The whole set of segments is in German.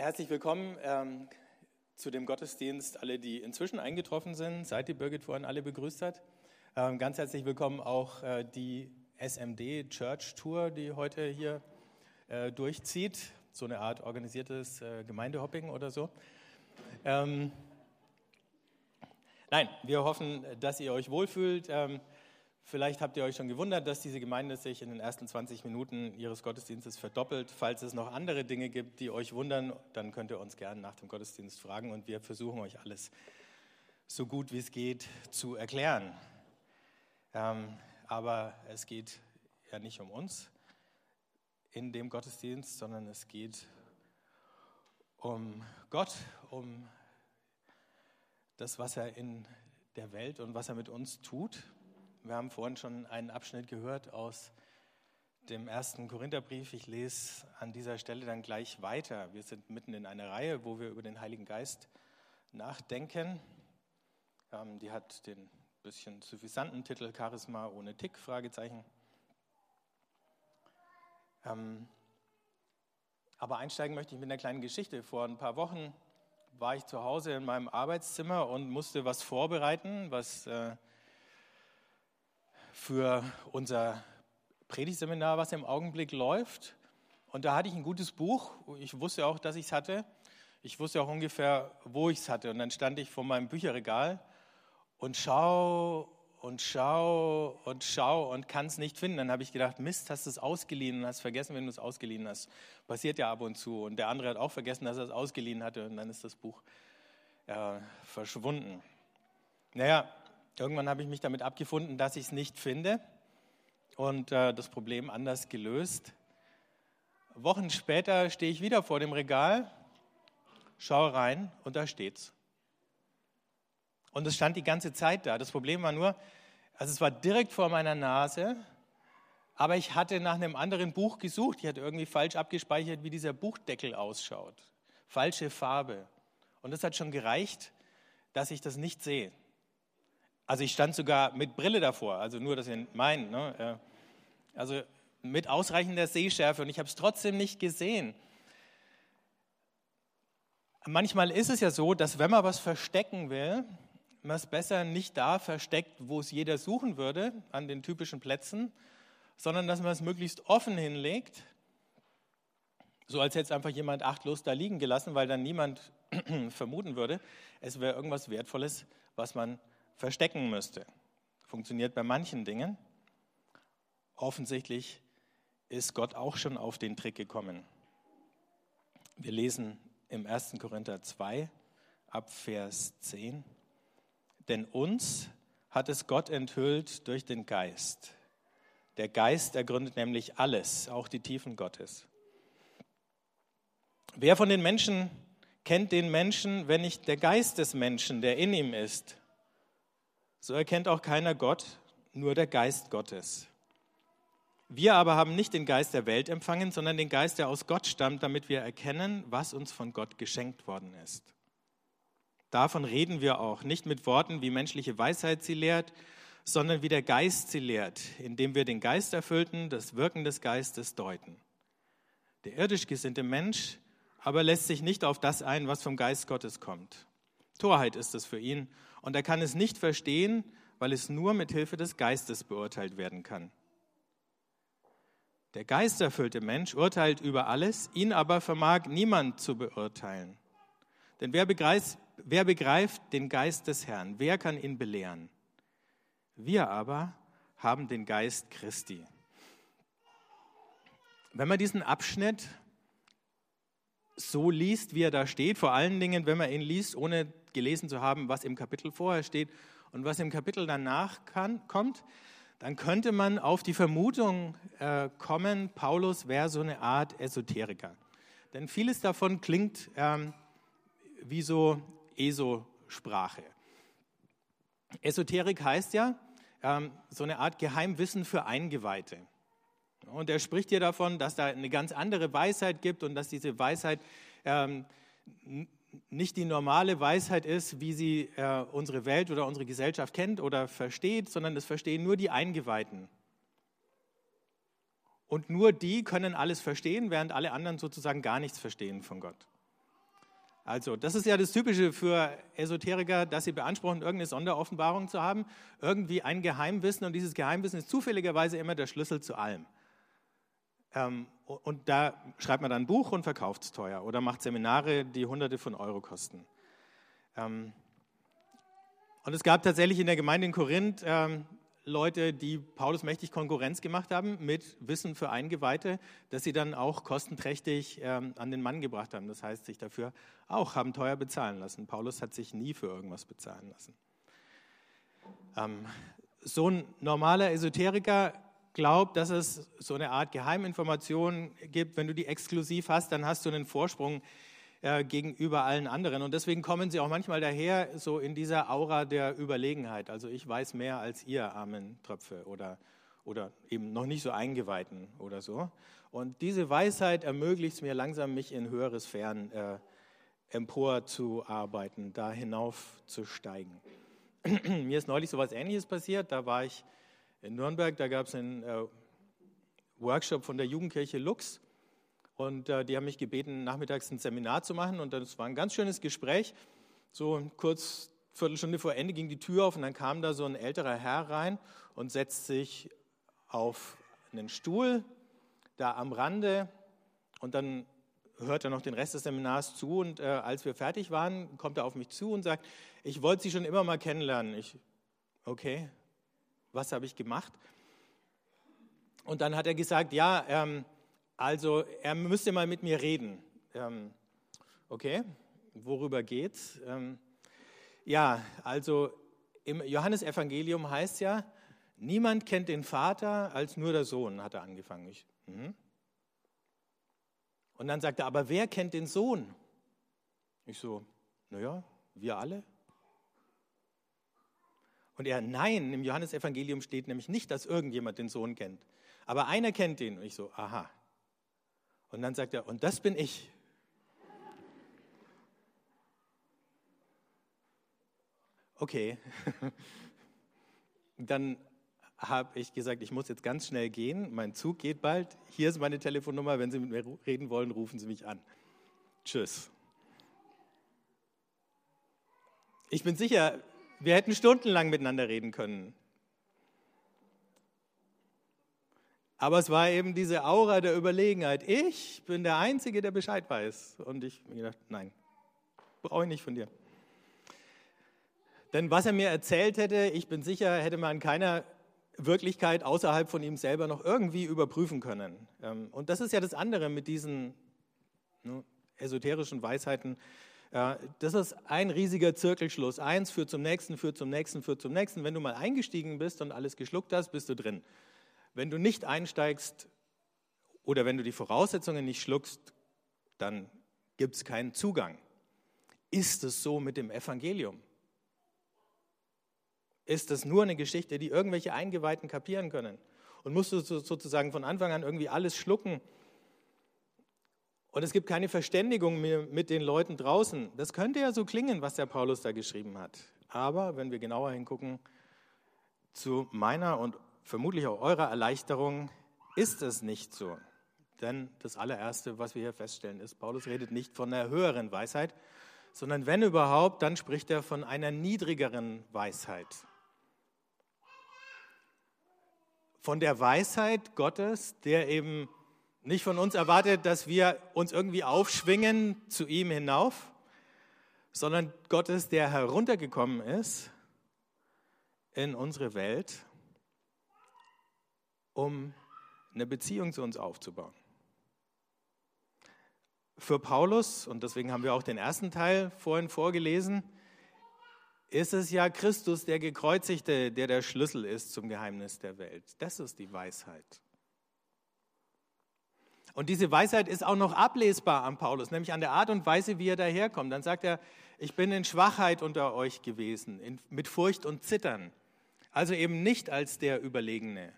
Herzlich willkommen ähm, zu dem Gottesdienst, alle, die inzwischen eingetroffen sind, seit die Birgit vorhin alle begrüßt hat. Ähm, ganz herzlich willkommen auch äh, die SMD Church Tour, die heute hier äh, durchzieht. So eine Art organisiertes äh, Gemeindehopping oder so. Ähm, nein, wir hoffen, dass ihr euch wohlfühlt. Ähm, Vielleicht habt ihr euch schon gewundert, dass diese Gemeinde sich in den ersten 20 Minuten ihres Gottesdienstes verdoppelt. Falls es noch andere Dinge gibt, die euch wundern, dann könnt ihr uns gerne nach dem Gottesdienst fragen und wir versuchen euch alles so gut wie es geht zu erklären. Ähm, aber es geht ja nicht um uns in dem Gottesdienst, sondern es geht um Gott, um das, was er in der Welt und was er mit uns tut. Wir haben vorhin schon einen Abschnitt gehört aus dem ersten Korintherbrief. Ich lese an dieser Stelle dann gleich weiter. Wir sind mitten in einer Reihe, wo wir über den Heiligen Geist nachdenken. Ähm, die hat den bisschen suffisanten Titel Charisma ohne Tick, Fragezeichen. Ähm, aber einsteigen möchte ich mit einer kleinen Geschichte. Vor ein paar Wochen war ich zu Hause in meinem Arbeitszimmer und musste was vorbereiten, was äh, für unser Predigtseminar, was im Augenblick läuft. Und da hatte ich ein gutes Buch. Ich wusste auch, dass ich es hatte. Ich wusste auch ungefähr, wo ich es hatte. Und dann stand ich vor meinem Bücherregal und schau und schau und schau und kann es nicht finden. Dann habe ich gedacht, Mist, hast du es ausgeliehen und hast vergessen, wenn du es ausgeliehen hast. Passiert ja ab und zu. Und der andere hat auch vergessen, dass er es ausgeliehen hatte. Und dann ist das Buch äh, verschwunden. Naja, Irgendwann habe ich mich damit abgefunden, dass ich es nicht finde und äh, das Problem anders gelöst. Wochen später stehe ich wieder vor dem Regal, schaue rein und da steht's. Und es stand die ganze Zeit da. Das Problem war nur, also es war direkt vor meiner Nase, aber ich hatte nach einem anderen Buch gesucht. Ich hatte irgendwie falsch abgespeichert, wie dieser Buchdeckel ausschaut. Falsche Farbe. Und das hat schon gereicht, dass ich das nicht sehe. Also ich stand sogar mit Brille davor, also nur, dass ihr meint. Ne? Also mit ausreichender Sehschärfe und ich habe es trotzdem nicht gesehen. Manchmal ist es ja so, dass wenn man was verstecken will, man es besser nicht da versteckt, wo es jeder suchen würde, an den typischen Plätzen, sondern dass man es möglichst offen hinlegt, so als hätte es einfach jemand achtlos da liegen gelassen, weil dann niemand vermuten würde, es wäre irgendwas Wertvolles, was man verstecken müsste. Funktioniert bei manchen Dingen. Offensichtlich ist Gott auch schon auf den Trick gekommen. Wir lesen im 1. Korinther 2 ab Vers 10. Denn uns hat es Gott enthüllt durch den Geist. Der Geist ergründet nämlich alles, auch die Tiefen Gottes. Wer von den Menschen kennt den Menschen, wenn nicht der Geist des Menschen, der in ihm ist? So erkennt auch keiner Gott, nur der Geist Gottes. Wir aber haben nicht den Geist der Welt empfangen, sondern den Geist, der aus Gott stammt, damit wir erkennen, was uns von Gott geschenkt worden ist. Davon reden wir auch, nicht mit Worten, wie menschliche Weisheit sie lehrt, sondern wie der Geist sie lehrt, indem wir den Geist erfüllten, das Wirken des Geistes deuten. Der irdisch gesinnte Mensch aber lässt sich nicht auf das ein, was vom Geist Gottes kommt. Torheit ist es für ihn und er kann es nicht verstehen, weil es nur mit Hilfe des Geistes beurteilt werden kann. Der geisterfüllte Mensch urteilt über alles, ihn aber vermag niemand zu beurteilen. Denn wer begreift, wer begreift den Geist des Herrn? Wer kann ihn belehren? Wir aber haben den Geist Christi. Wenn man diesen Abschnitt so liest, wie er da steht, vor allen Dingen, wenn man ihn liest, ohne gelesen zu haben, was im Kapitel vorher steht und was im Kapitel danach kann, kommt, dann könnte man auf die Vermutung äh, kommen, Paulus wäre so eine Art Esoteriker. Denn vieles davon klingt ähm, wie so ESO-Sprache. Esoterik heißt ja ähm, so eine Art Geheimwissen für Eingeweihte. Und er spricht hier davon, dass da eine ganz andere Weisheit gibt und dass diese Weisheit ähm, nicht die normale Weisheit ist, wie sie äh, unsere Welt oder unsere Gesellschaft kennt oder versteht, sondern das verstehen nur die Eingeweihten. Und nur die können alles verstehen, während alle anderen sozusagen gar nichts verstehen von Gott. Also, das ist ja das Typische für Esoteriker, dass sie beanspruchen, irgendeine Sonderoffenbarung zu haben, irgendwie ein Geheimwissen und dieses Geheimwissen ist zufälligerweise immer der Schlüssel zu allem. Ähm, und da schreibt man dann ein Buch und verkauft es teuer oder macht Seminare, die Hunderte von Euro kosten. Ähm, und es gab tatsächlich in der Gemeinde in Korinth ähm, Leute, die Paulus mächtig Konkurrenz gemacht haben mit Wissen für Eingeweihte, das sie dann auch kostenträchtig an den Mann gebracht haben. Das heißt, sich dafür auch haben teuer bezahlen lassen. Paulus hat sich nie für irgendwas bezahlen lassen. So ein normaler Esoteriker glaubt, dass es so eine Art Geheiminformation gibt. Wenn du die exklusiv hast, dann hast du einen Vorsprung äh, gegenüber allen anderen. Und deswegen kommen sie auch manchmal daher so in dieser Aura der Überlegenheit. Also ich weiß mehr als ihr armen Tröpfe oder, oder eben noch nicht so Eingeweihten oder so. Und diese Weisheit ermöglicht es mir langsam, mich in höhere Sphären äh, emporzuarbeiten, da hinauf zu steigen. mir ist neulich so etwas Ähnliches passiert. Da war ich in Nürnberg, da gab es einen äh, Workshop von der Jugendkirche Lux. Und äh, die haben mich gebeten, nachmittags ein Seminar zu machen. Und das war ein ganz schönes Gespräch. So kurz, Viertelstunde vor Ende ging die Tür auf und dann kam da so ein älterer Herr rein und setzt sich auf einen Stuhl da am Rande. Und dann hört er noch den Rest des Seminars zu. Und äh, als wir fertig waren, kommt er auf mich zu und sagt, ich wollte Sie schon immer mal kennenlernen. Ich, okay, was habe ich gemacht? Und dann hat er gesagt, ja, ähm, also er müsste mal mit mir reden. Ähm, okay, worüber geht's? Ähm, ja, also im Johannesevangelium heißt ja, niemand kennt den Vater als nur der Sohn, hat er angefangen. Ich, mhm. Und dann sagt er, aber wer kennt den Sohn? Ich so, naja, wir alle. Und er, nein, im Johannesevangelium steht nämlich nicht, dass irgendjemand den Sohn kennt. Aber einer kennt ihn. Und ich so, aha. Und dann sagt er, und das bin ich. Okay. Dann habe ich gesagt, ich muss jetzt ganz schnell gehen. Mein Zug geht bald. Hier ist meine Telefonnummer. Wenn Sie mit mir reden wollen, rufen Sie mich an. Tschüss. Ich bin sicher, wir hätten stundenlang miteinander reden können. Aber es war eben diese Aura der Überlegenheit. Ich bin der Einzige, der Bescheid weiß. Und ich habe gedacht, nein, brauche ich nicht von dir. Denn was er mir erzählt hätte, ich bin sicher, hätte man in keiner Wirklichkeit außerhalb von ihm selber noch irgendwie überprüfen können. Ähm, und das ist ja das andere mit diesen ne, esoterischen Weisheiten. Das ist ein riesiger Zirkelschluss. Eins führt zum nächsten, führt zum nächsten, führt zum nächsten. Wenn du mal eingestiegen bist und alles geschluckt hast, bist du drin. Wenn du nicht einsteigst oder wenn du die Voraussetzungen nicht schluckst, dann gibt es keinen Zugang. Ist es so mit dem Evangelium? Ist es nur eine Geschichte, die irgendwelche Eingeweihten kapieren können? Und musst du sozusagen von Anfang an irgendwie alles schlucken? Und es gibt keine Verständigung mehr mit den Leuten draußen. Das könnte ja so klingen, was der Paulus da geschrieben hat. Aber wenn wir genauer hingucken, zu meiner und vermutlich auch eurer Erleichterung ist es nicht so. Denn das allererste, was wir hier feststellen, ist, Paulus redet nicht von einer höheren Weisheit, sondern wenn überhaupt, dann spricht er von einer niedrigeren Weisheit. Von der Weisheit Gottes, der eben nicht von uns erwartet, dass wir uns irgendwie aufschwingen zu ihm hinauf, sondern Gottes, der heruntergekommen ist in unsere Welt um eine Beziehung zu uns aufzubauen. Für Paulus, und deswegen haben wir auch den ersten Teil vorhin vorgelesen, ist es ja Christus, der Gekreuzigte, der der Schlüssel ist zum Geheimnis der Welt. Das ist die Weisheit. Und diese Weisheit ist auch noch ablesbar an Paulus, nämlich an der Art und Weise, wie er daherkommt. Dann sagt er, ich bin in Schwachheit unter euch gewesen, in, mit Furcht und Zittern. Also eben nicht als der Überlegene,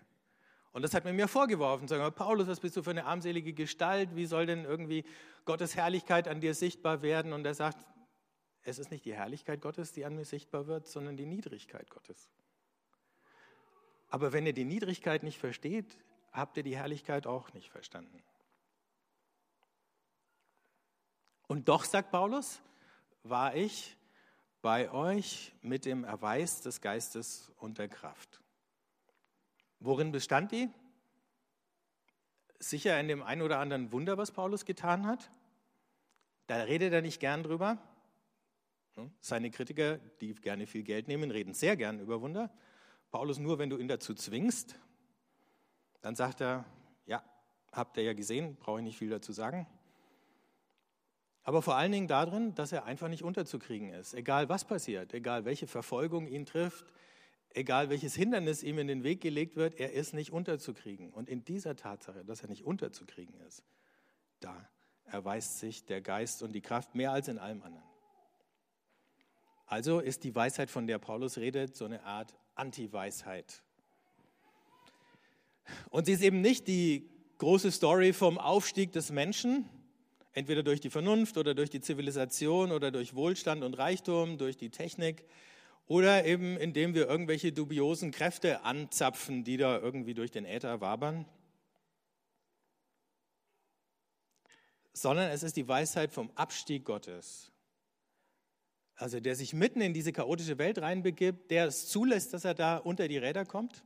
und das hat man mir vorgeworfen, sagen, Paulus, was bist du für eine armselige Gestalt? Wie soll denn irgendwie Gottes Herrlichkeit an dir sichtbar werden? Und er sagt, es ist nicht die Herrlichkeit Gottes, die an mir sichtbar wird, sondern die Niedrigkeit Gottes. Aber wenn ihr die Niedrigkeit nicht versteht, habt ihr die Herrlichkeit auch nicht verstanden. Und doch, sagt Paulus, war ich bei euch mit dem Erweis des Geistes und der Kraft. Worin bestand die? Sicher in dem einen oder anderen Wunder, was Paulus getan hat. Da redet er nicht gern drüber. Seine Kritiker, die gerne viel Geld nehmen, reden sehr gern über Wunder. Paulus nur, wenn du ihn dazu zwingst. Dann sagt er, ja, habt ihr ja gesehen, brauche ich nicht viel dazu sagen. Aber vor allen Dingen darin, dass er einfach nicht unterzukriegen ist. Egal was passiert, egal welche Verfolgung ihn trifft, egal welches Hindernis ihm in den Weg gelegt wird, er ist nicht unterzukriegen. Und in dieser Tatsache, dass er nicht unterzukriegen ist, da erweist sich der Geist und die Kraft mehr als in allem anderen. Also ist die Weisheit, von der Paulus redet, so eine Art Anti-Weisheit. Und sie ist eben nicht die große Story vom Aufstieg des Menschen, entweder durch die Vernunft oder durch die Zivilisation oder durch Wohlstand und Reichtum, durch die Technik oder eben indem wir irgendwelche dubiosen Kräfte anzapfen, die da irgendwie durch den Äther wabern. Sondern es ist die Weisheit vom Abstieg Gottes. Also der sich mitten in diese chaotische Welt reinbegibt, der es zulässt, dass er da unter die Räder kommt.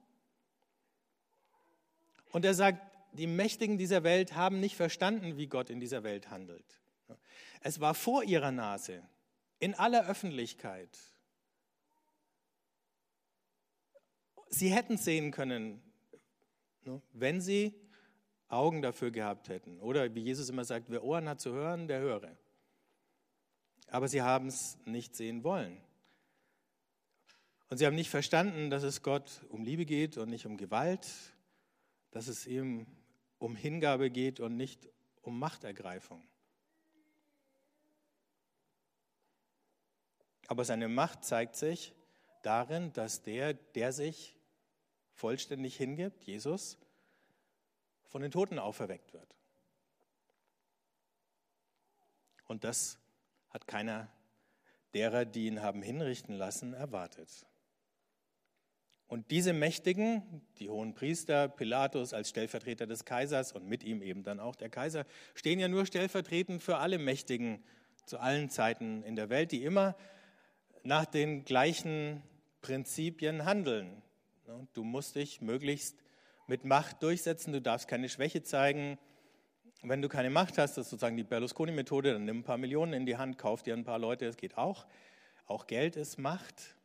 Und er sagt, die Mächtigen dieser Welt haben nicht verstanden, wie Gott in dieser Welt handelt. Es war vor ihrer Nase, in aller Öffentlichkeit. Sie hätten sehen können, ne, wenn sie Augen dafür gehabt hätten. Oder wie Jesus immer sagt, wer Ohren hat zu hören, der höre. Aber sie haben es nicht sehen wollen. Und sie haben nicht verstanden, dass es Gott um Liebe geht und nicht um Gewalt, dass es ihm um Hingabe geht und nicht um Machtergreifung. Aber seine Macht zeigt sich darin, dass der, der sich vollständig hingibt, Jesus, von den Toten auferweckt wird. Und das hat keiner derer, die ihn haben hinrichten lassen, erwartet. Und diese Mächtigen, die hohen Priester, Pilatus als Stellvertreter des Kaisers und mit ihm eben dann auch der Kaiser, stehen ja nur stellvertretend für alle Mächtigen zu allen Zeiten in der Welt, die immer nach den gleichen Prinzipien handeln. Du musst dich möglichst mit Macht durchsetzen, du darfst keine Schwäche zeigen. Wenn du keine Macht hast, das ist sozusagen die Berlusconi-Methode, dann nimm ein paar Millionen in die Hand, kauf dir ein paar Leute, das geht auch. Auch Geld ist Macht.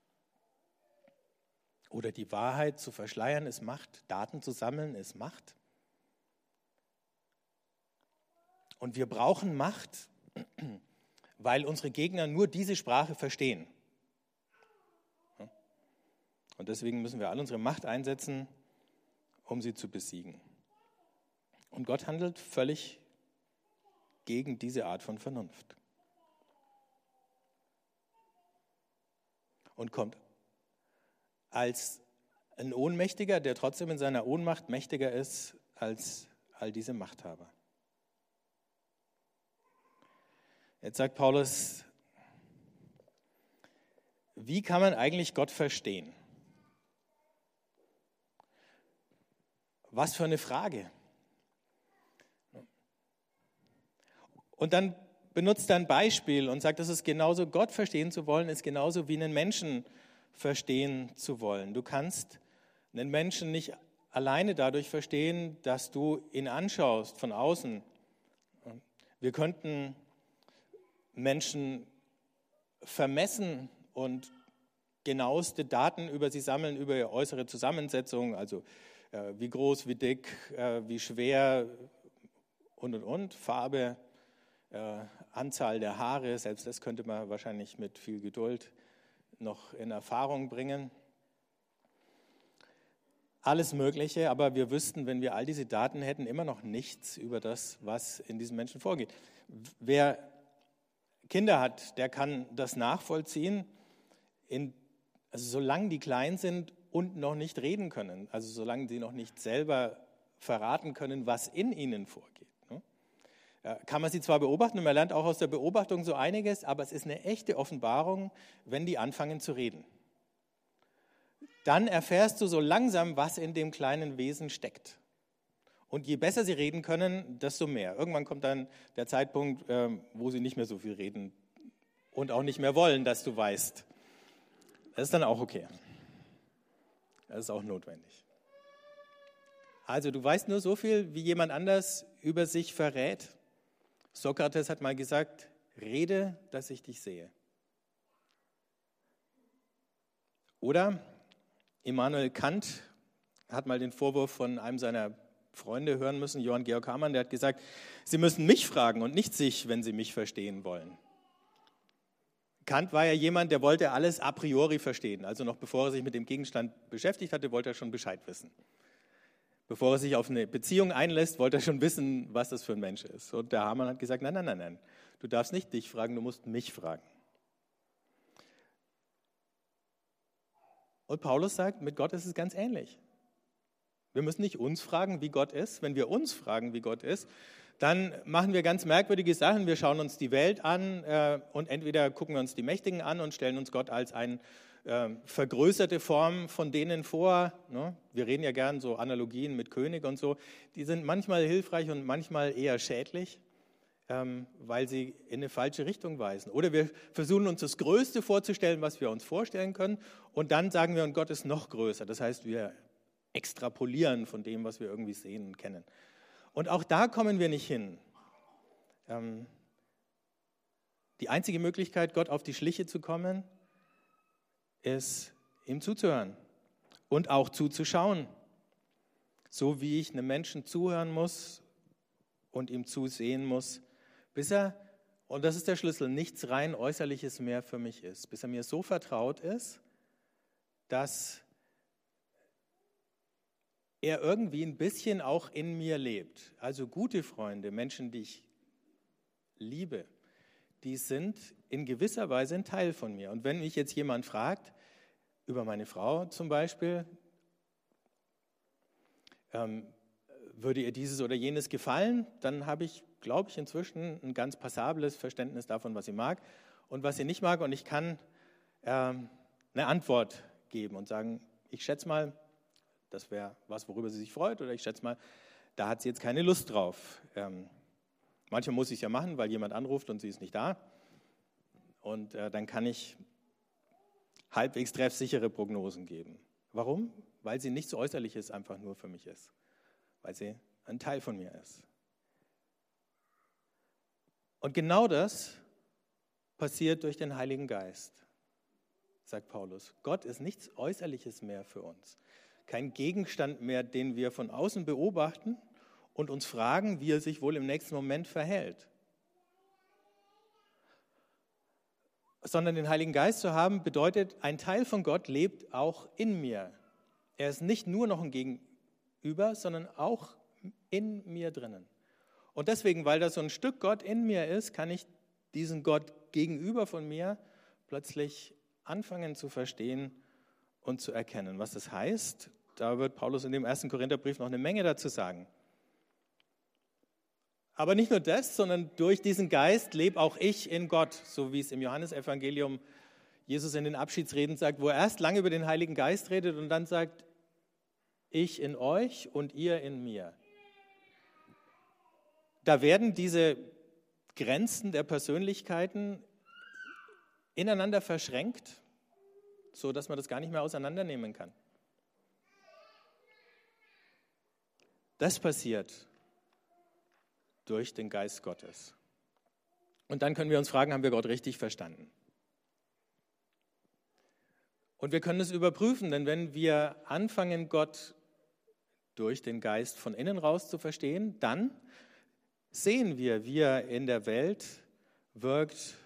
Oder die Wahrheit zu verschleiern ist Macht, Daten zu sammeln ist Macht. Und wir brauchen Macht, weil unsere Gegner nur diese Sprache verstehen. Und deswegen müssen wir all unsere Macht einsetzen, um sie zu besiegen. Und Gott handelt völlig gegen diese Art von Vernunft. Und kommt als ein Ohnmächtiger, der trotzdem in seiner Ohnmacht mächtiger ist als all diese Machthaber. Jetzt sagt Paulus, wie kann man eigentlich Gott verstehen? Was für eine Frage. Und dann benutzt er ein Beispiel und sagt, das ist genauso, Gott verstehen zu wollen, ist genauso wie einen Menschen verstehen zu wollen. Du kannst einen Menschen nicht alleine dadurch verstehen, dass du ihn anschaust von außen. Wir könnten Menschen vermessen und genaueste Daten über sie sammeln, über ihre äußere Zusammensetzung, also äh, wie groß, wie dick, äh, wie schwer und und und, Farbe, äh, Anzahl der Haare, selbst das könnte man wahrscheinlich mit viel Geduld noch in Erfahrung bringen. Alles Mögliche, aber wir wüssten, wenn wir all diese Daten hätten, immer noch nichts über das, was in diesem Menschen vorgeht. Wer Kinder hat, der kann das nachvollziehen, in, also solange die klein sind und noch nicht reden können, also solange sie noch nicht selber verraten können, was in ihnen vorgeht kann man sie zwar beobachten und man lernt auch aus der Beobachtung so einiges, aber es ist eine echte Offenbarung, wenn die anfangen zu reden. Dann erfährst du so langsam, was in dem kleinen Wesen steckt. Und je besser sie reden können, desto mehr. Irgendwann kommt dann der Zeitpunkt, ähm, wo sie nicht mehr so viel reden und auch nicht mehr wollen, dass du weißt. Das ist dann auch okay. Das ist auch notwendig. Also du weißt nur so viel, wie jemand anders über sich verrät. Sokrates hat mal gesagt, rede, dass ich dich sehe. Oder Immanuel Kant hat mal den Vorwurf von einem seiner Freunde hören müssen, Johann Georg Hamann, der hat gesagt, Sie müssen mich fragen und nicht sich, wenn Sie mich verstehen wollen. Kant war ja jemand, der wollte alles a priori verstehen. Also noch bevor er sich mit dem Gegenstand beschäftigt hatte, wollte er schon Bescheid wissen. Bevor er sich auf eine Beziehung einlässt, wollte er schon wissen, was das für ein Mensch ist. Und der Hamann hat gesagt, nein, nein, nein, nein, du darfst nicht dich fragen, du musst mich fragen. Und Paulus sagt, mit Gott ist es ganz ähnlich. Wir müssen nicht uns fragen, wie Gott ist. Wenn wir uns fragen, wie Gott ist, dann machen wir ganz merkwürdige Sachen. Wir schauen uns die Welt an äh, und entweder gucken wir uns die Mächtigen an und stellen uns Gott als eine äh, vergrößerte Form von denen vor. Ne? Wir reden ja gern so Analogien mit König und so. Die sind manchmal hilfreich und manchmal eher schädlich, ähm, weil sie in eine falsche Richtung weisen. Oder wir versuchen uns das Größte vorzustellen, was wir uns vorstellen können. Und dann sagen wir, und Gott ist noch größer. Das heißt, wir extrapolieren von dem, was wir irgendwie sehen und kennen. Und auch da kommen wir nicht hin. Ähm, die einzige Möglichkeit, Gott auf die Schliche zu kommen, ist, ihm zuzuhören und auch zuzuschauen. So wie ich einem Menschen zuhören muss und ihm zusehen muss, bis er, und das ist der Schlüssel, nichts rein Äußerliches mehr für mich ist, bis er mir so vertraut ist, dass er irgendwie ein bisschen auch in mir lebt. Also gute Freunde, Menschen, die ich liebe, die sind in gewisser Weise ein Teil von mir. Und wenn mich jetzt jemand fragt, über meine Frau zum Beispiel, ähm, würde ihr dieses oder jenes gefallen, dann habe ich, glaube ich, inzwischen ein ganz passables Verständnis davon, was sie mag und was sie nicht mag. Und ich kann ähm, eine Antwort geben und sagen, ich schätze mal, das wäre was, worüber sie sich freut. Oder ich schätze mal, da hat sie jetzt keine Lust drauf. Ähm, manchmal muss ich es ja machen, weil jemand anruft und sie ist nicht da. Und äh, dann kann ich halbwegs treffsichere Prognosen geben. Warum? Weil sie nichts Äußerliches einfach nur für mich ist. Weil sie ein Teil von mir ist. Und genau das passiert durch den Heiligen Geist, sagt Paulus. Gott ist nichts Äußerliches mehr für uns kein Gegenstand mehr, den wir von außen beobachten und uns fragen, wie er sich wohl im nächsten Moment verhält. Sondern den Heiligen Geist zu haben, bedeutet, ein Teil von Gott lebt auch in mir. Er ist nicht nur noch ein Gegenüber, sondern auch in mir drinnen. Und deswegen, weil da so ein Stück Gott in mir ist, kann ich diesen Gott gegenüber von mir plötzlich anfangen zu verstehen und zu erkennen. Was das heißt, da wird Paulus in dem ersten Korintherbrief noch eine Menge dazu sagen. Aber nicht nur das, sondern durch diesen Geist lebe auch ich in Gott, so wie es im Johannesevangelium Jesus in den Abschiedsreden sagt, wo er erst lange über den Heiligen Geist redet und dann sagt, ich in euch und ihr in mir. Da werden diese Grenzen der Persönlichkeiten ineinander verschränkt so dass man das gar nicht mehr auseinandernehmen kann. Das passiert durch den Geist Gottes. Und dann können wir uns fragen, haben wir Gott richtig verstanden? Und wir können es überprüfen, denn wenn wir anfangen, Gott durch den Geist von innen raus zu verstehen, dann sehen wir, wie er in der Welt wirkt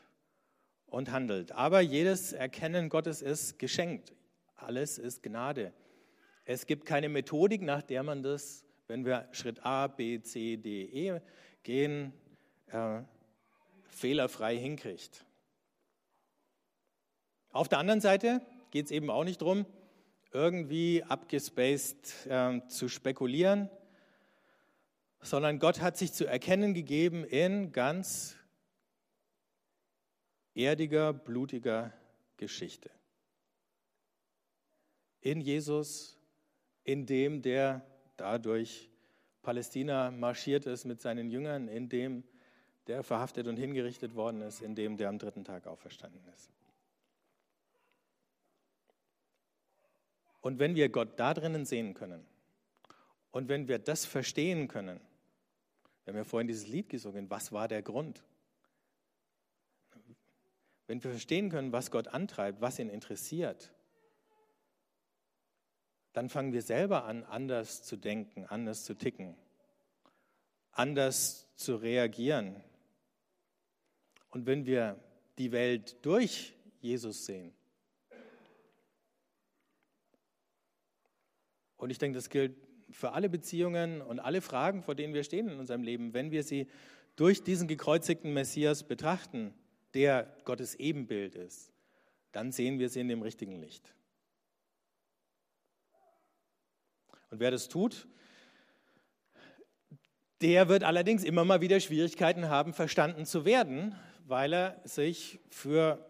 und handelt. Aber jedes Erkennen Gottes ist geschenkt. Alles ist Gnade. Es gibt keine Methodik, nach der man das, wenn wir Schritt A, B, C, D, E gehen, äh, fehlerfrei hinkriegt. Auf der anderen Seite geht es eben auch nicht darum, irgendwie abgespaced äh, zu spekulieren, sondern Gott hat sich zu erkennen gegeben in ganz erdiger, blutiger Geschichte. In Jesus, in dem, der dadurch Palästina marschiert ist mit seinen Jüngern, in dem der verhaftet und hingerichtet worden ist, in dem der am dritten Tag auferstanden ist. Und wenn wir Gott da drinnen sehen können und wenn wir das verstehen können, wir haben ja vorhin dieses Lied gesungen, was war der Grund? Wenn wir verstehen können, was Gott antreibt, was ihn interessiert, dann fangen wir selber an, anders zu denken, anders zu ticken, anders zu reagieren. Und wenn wir die Welt durch Jesus sehen, und ich denke, das gilt für alle Beziehungen und alle Fragen, vor denen wir stehen in unserem Leben, wenn wir sie durch diesen gekreuzigten Messias betrachten, der Gottes Ebenbild ist, dann sehen wir sie in dem richtigen Licht. Und wer das tut, der wird allerdings immer mal wieder Schwierigkeiten haben, verstanden zu werden, weil er sich für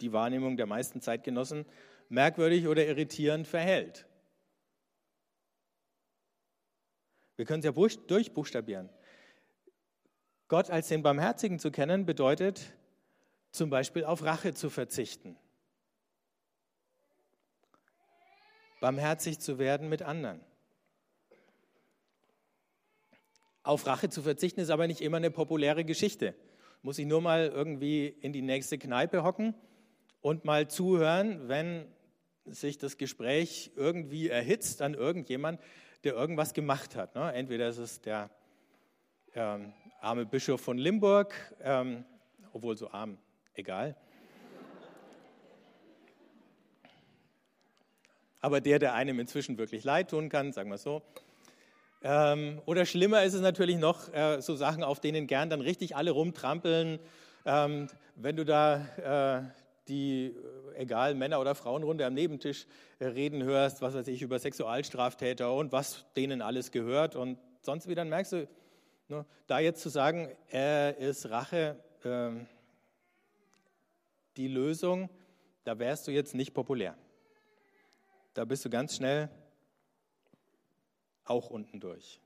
die Wahrnehmung der meisten Zeitgenossen merkwürdig oder irritierend verhält. Wir können es ja durchbuchstabieren. Gott als den Barmherzigen zu kennen, bedeutet zum Beispiel auf Rache zu verzichten. Barmherzig zu werden mit anderen. Auf Rache zu verzichten ist aber nicht immer eine populäre Geschichte. Muss ich nur mal irgendwie in die nächste Kneipe hocken und mal zuhören, wenn sich das Gespräch irgendwie erhitzt an irgendjemand, der irgendwas gemacht hat. Ne? Entweder ist es der ähm, arme Bischof von Limburg, ähm, obwohl so arm, egal. Aber der, der einem inzwischen wirklich leid tun kann, sagen wir so. Ähm, oder schlimmer ist es natürlich noch, äh, so Sachen, auf denen gern dann richtig alle rumtrampeln. Ähm, wenn du da äh, die, äh, egal, Männer- oder Frauenrunde am Nebentisch äh, reden hörst, was weiß ich, über Sexualstraftäter und was denen alles gehört und sonst wie, dann merkst du, ne, da jetzt zu sagen, ist Rache äh, die Lösung, da wärst du jetzt nicht populär. Da bist du ganz schnell auch unten durch.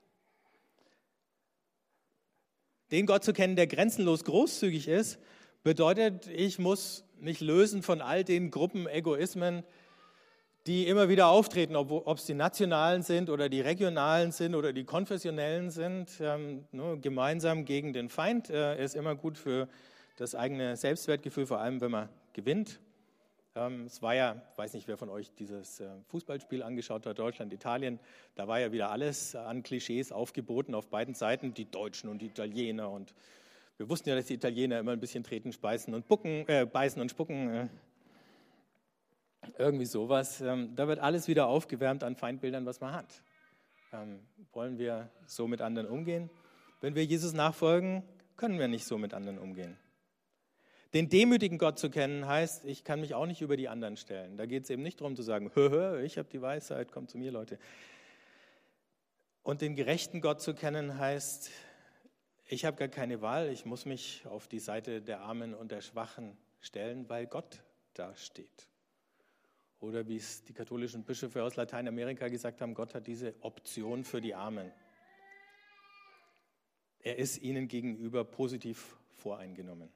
Den Gott zu kennen, der grenzenlos großzügig ist, bedeutet, ich muss mich lösen von all den Gruppenegoismen, die immer wieder auftreten, ob, es die nationalen sind oder die regionalen sind oder die konfessionellen sind. Ähm, ne, gemeinsam gegen den Feind äh, ist immer gut für das eigene Selbstwertgefühl, vor allem wenn man gewinnt. Ähm, es war ja, weiß nicht, wer von euch dieses äh, Fußballspiel angeschaut hat, Deutschland, Italien, da war ja wieder alles an Klischees aufgeboten auf beiden Seiten, die Deutschen und die Italiener und wir wussten ja, dass die Italiener immer ein bisschen treten, speisen und bucken, äh, beißen und spucken. Äh, irgendwie sowas. Ähm, da wird alles wieder aufgewärmt an Feindbildern, was man hat. Ähm, wollen wir so mit anderen umgehen? Wenn wir Jesus nachfolgen, können wir nicht so mit anderen umgehen. Den demütigen Gott zu kennen heißt, ich kann mich auch nicht über die anderen stellen. Da geht es eben nicht darum zu sagen, hö, hö, ich habe die Weisheit, kommt zu mir, Leute. Und den gerechten Gott zu kennen heißt, ich habe gar keine Wahl, ich muss mich auf die Seite der Armen und der Schwachen stellen, weil Gott da steht. Oder wie es die katholischen Bischöfe aus Lateinamerika gesagt haben, Gott hat diese Option für die Armen. Er ist ihnen gegenüber positiv voreingenommen.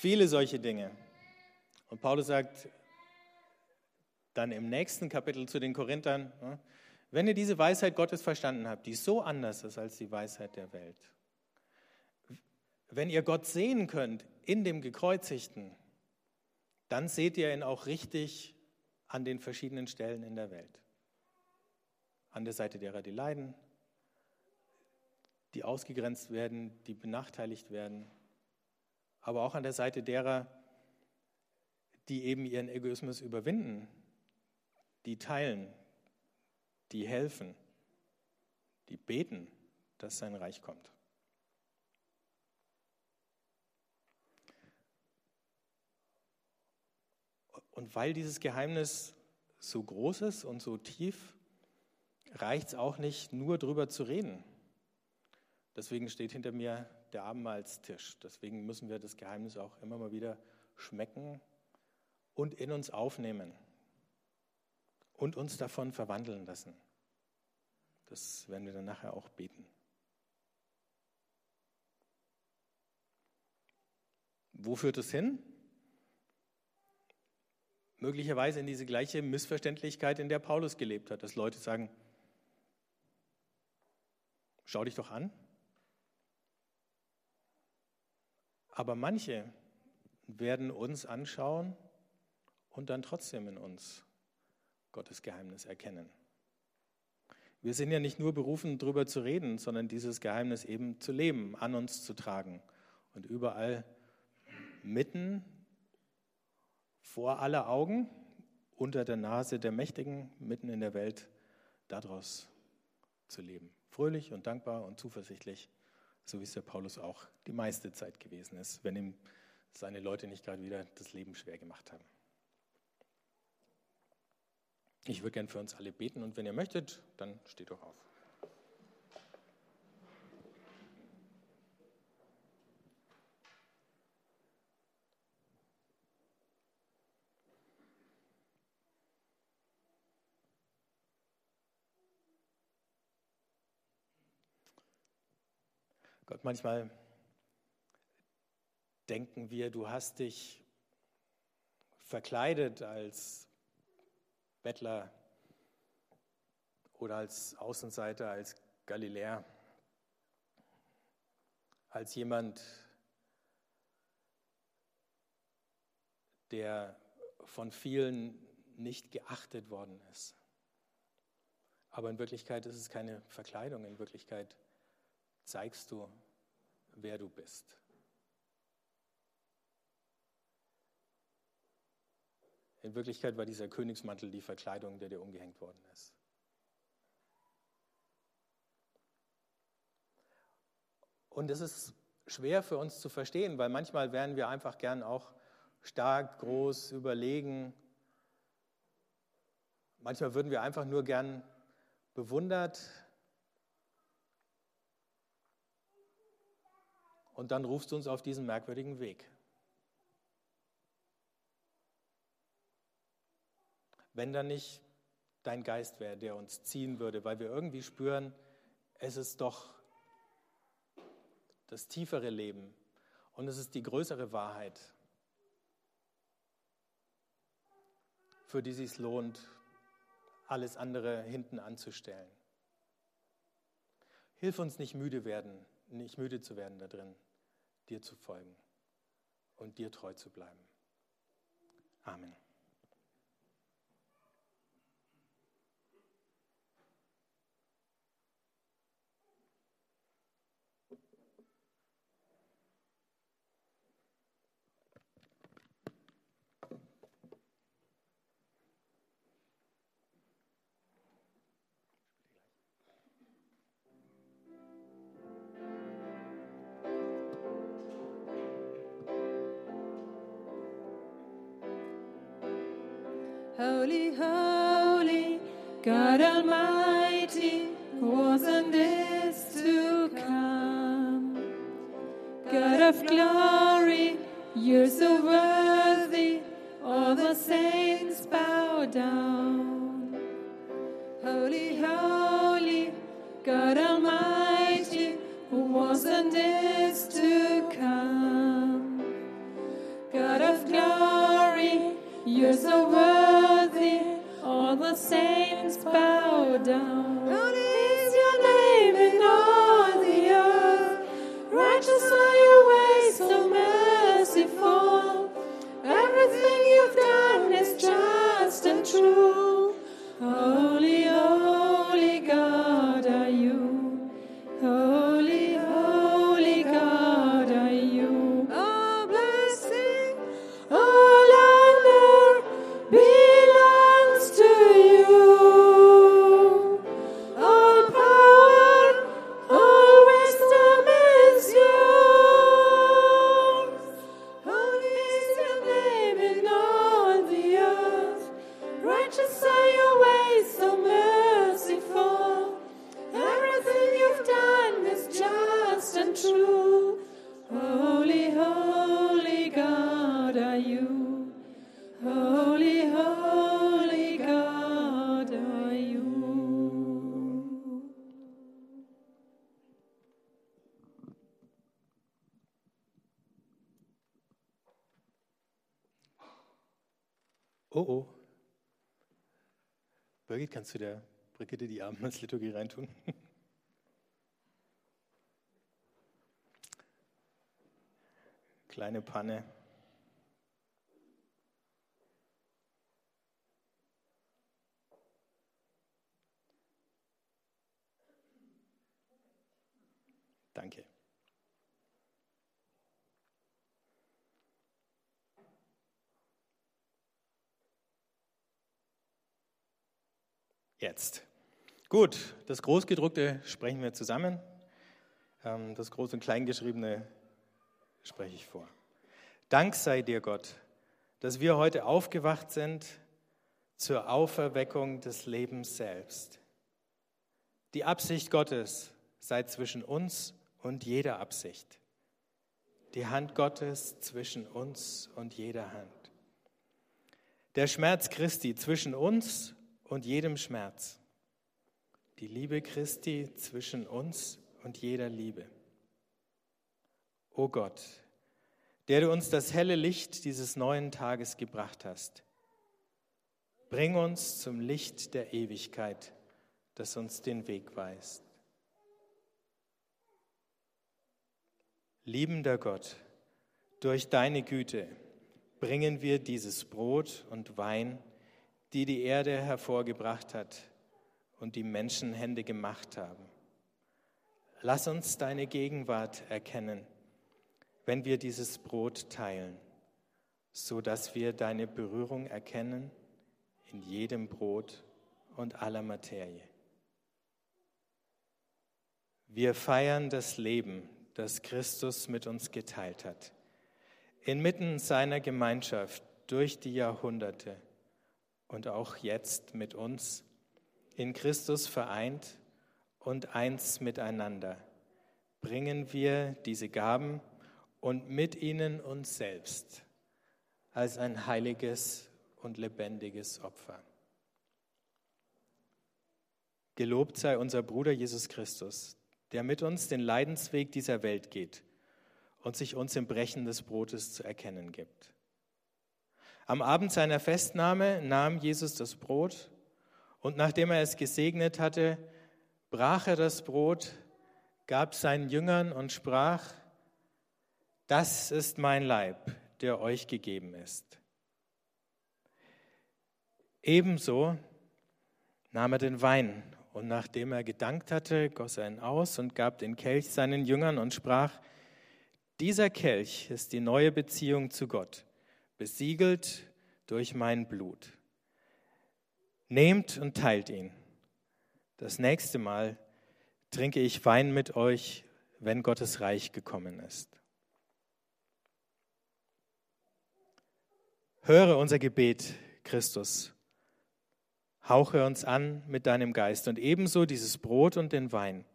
Viele solche Dinge. Und Paulus sagt dann im nächsten Kapitel zu den Korinthern, ne, wenn ihr diese Weisheit Gottes verstanden habt, die so anders ist als die Weisheit der Welt, wenn ihr Gott sehen könnt in dem Gekreuzigten, dann seht ihr ihn auch richtig an den verschiedenen Stellen in der Welt. An der Seite derer, die leiden, die ausgegrenzt werden, die benachteiligt werden, aber auch an der Seite derer, die eben ihren Egoismus überwinden, die teilen, die helfen, die beten, dass sein Reich kommt. Und weil dieses Geheimnis so groß ist und so tief, reicht es auch nicht, nur drüber zu reden. Deswegen steht hinter mir der Abendmahlstisch. Deswegen müssen wir das Geheimnis auch immer mal wieder schmecken und in uns aufnehmen und uns davon verwandeln lassen. Das werden wir dann nachher auch beten. Wo führt es hin? Möglicherweise in diese gleiche Missverständlichkeit, in der Paulus gelebt hat, dass Leute sagen, schau dich doch an, Aber manche werden uns anschauen und dann trotzdem in uns Gottes Geheimnis erkennen. Wir sind ja nicht nur berufen, darüber zu reden, sondern dieses Geheimnis eben zu leben, an uns zu tragen und überall mitten vor aller Augen, unter der Nase der Mächtigen, mitten in der Welt, daraus zu leben. Fröhlich und dankbar und zuversichtlich, so wie es der Paulus auch die meiste Zeit gewesen ist, wenn ihm seine Leute nicht gerade wieder das Leben schwer gemacht haben. Ich würde gern für uns alle beten und wenn ihr möchtet, dann steht doch auf. Gott, manchmal denken wir, du hast dich verkleidet als Bettler oder als Außenseiter, als Galiläer, als jemand, der von vielen nicht geachtet worden ist. Aber in Wirklichkeit ist es keine Verkleidung, in Wirklichkeit zeigst du, wer du bist. In Wirklichkeit war dieser Königsmantel die Verkleidung, der dir umgehängt worden ist. Und es ist schwer für uns zu verstehen, weil manchmal wären wir einfach gern auch stark, groß, überlegen. Manchmal würden wir einfach nur gern bewundert. Und dann rufst du uns auf diesen merkwürdigen Weg. wenn da nicht dein Geist wäre, der uns ziehen würde, weil wir irgendwie spüren, es ist doch das tiefere Leben und es ist die größere Wahrheit, für die es sich lohnt, alles andere hinten anzustellen. Hilf uns nicht müde werden, nicht müde zu werden da drin, dir zu folgen und dir treu zu bleiben. Amen. Holy, holy, God Almighty, wasn't this to come? God of glory, you're so worthy, kannst du der Brigitte die Abendmahlsliturgie reintun? Kleine Panne. Danke. Jetzt. Gut, das Großgedruckte sprechen wir zusammen. Ähm, das Groß- und Kleingeschriebene spreche ich vor. Dank sei dir, Gott, dass wir heute aufgewacht sind zur Auferweckung des Lebens selbst. Die Absicht Gottes sei zwischen uns und jeder Absicht. Die Hand Gottes zwischen uns und jeder Hand. Der Schmerz Christi zwischen uns und jedem Schmerz. Die Liebe Christi zwischen uns und jeder Liebe. O Gott, der du uns das helle Licht dieses neuen Tages gebracht hast, bring uns zum Licht der Ewigkeit, das uns den Weg weist. Liebender Gott, durch deine Güte bringen wir dieses Brot und Wein die die Erde hervorgebracht hat und die Menschenhände gemacht haben. Lass uns deine Gegenwart erkennen, wenn wir dieses Brot teilen, so dass wir deine Berührung erkennen in jedem Brot und aller Materie. Wir feiern das Leben, das Christus mit uns geteilt hat, inmitten seiner Gemeinschaft durch die Jahrhunderte und auch jetzt mit uns, in Christus vereint und eins miteinander, bringen wir diese Gaben und mit ihnen uns selbst als ein heiliges und lebendiges Opfer. Gelobt sei unser Bruder Jesus Christus, der mit uns den Leidensweg dieser Welt geht und sich uns im Brechen des Brotes zu erkennen gibt. Am Abend seiner Festnahme nahm Jesus das Brot und nachdem er es gesegnet hatte, brach er das Brot, gab seinen Jüngern und sprach, das ist mein Leib, der euch gegeben ist. Ebenso nahm er den Wein und nachdem er gedankt hatte, goss er ihn aus und gab den Kelch seinen Jüngern und sprach, dieser Kelch ist die neue Beziehung zu Gott besiegelt durch mein Blut. Nehmt und teilt ihn. Das nächste Mal trinke ich Wein mit euch, wenn Gottes Reich gekommen ist. Höre unser Gebet, Christus. Hauche uns an mit deinem Geist und ebenso dieses Brot und den Wein,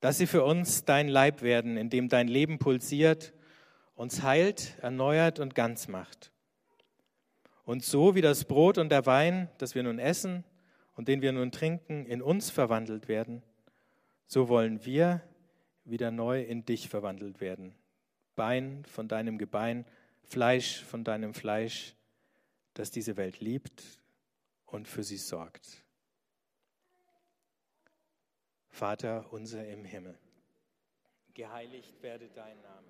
dass sie für uns dein Leib werden, in dem dein Leben pulsiert uns heilt, erneuert und ganz macht. Und so wie das Brot und der Wein, das wir nun essen und den wir nun trinken, in uns verwandelt werden, so wollen wir wieder neu in dich verwandelt werden. Bein von deinem Gebein, Fleisch von deinem Fleisch, das diese Welt liebt und für sie sorgt. Vater unser im Himmel, geheiligt werde dein Name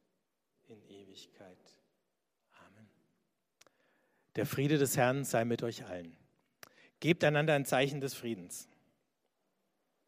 in Ewigkeit. Amen. Der Friede des Herrn sei mit euch allen. Gebt einander ein Zeichen des Friedens.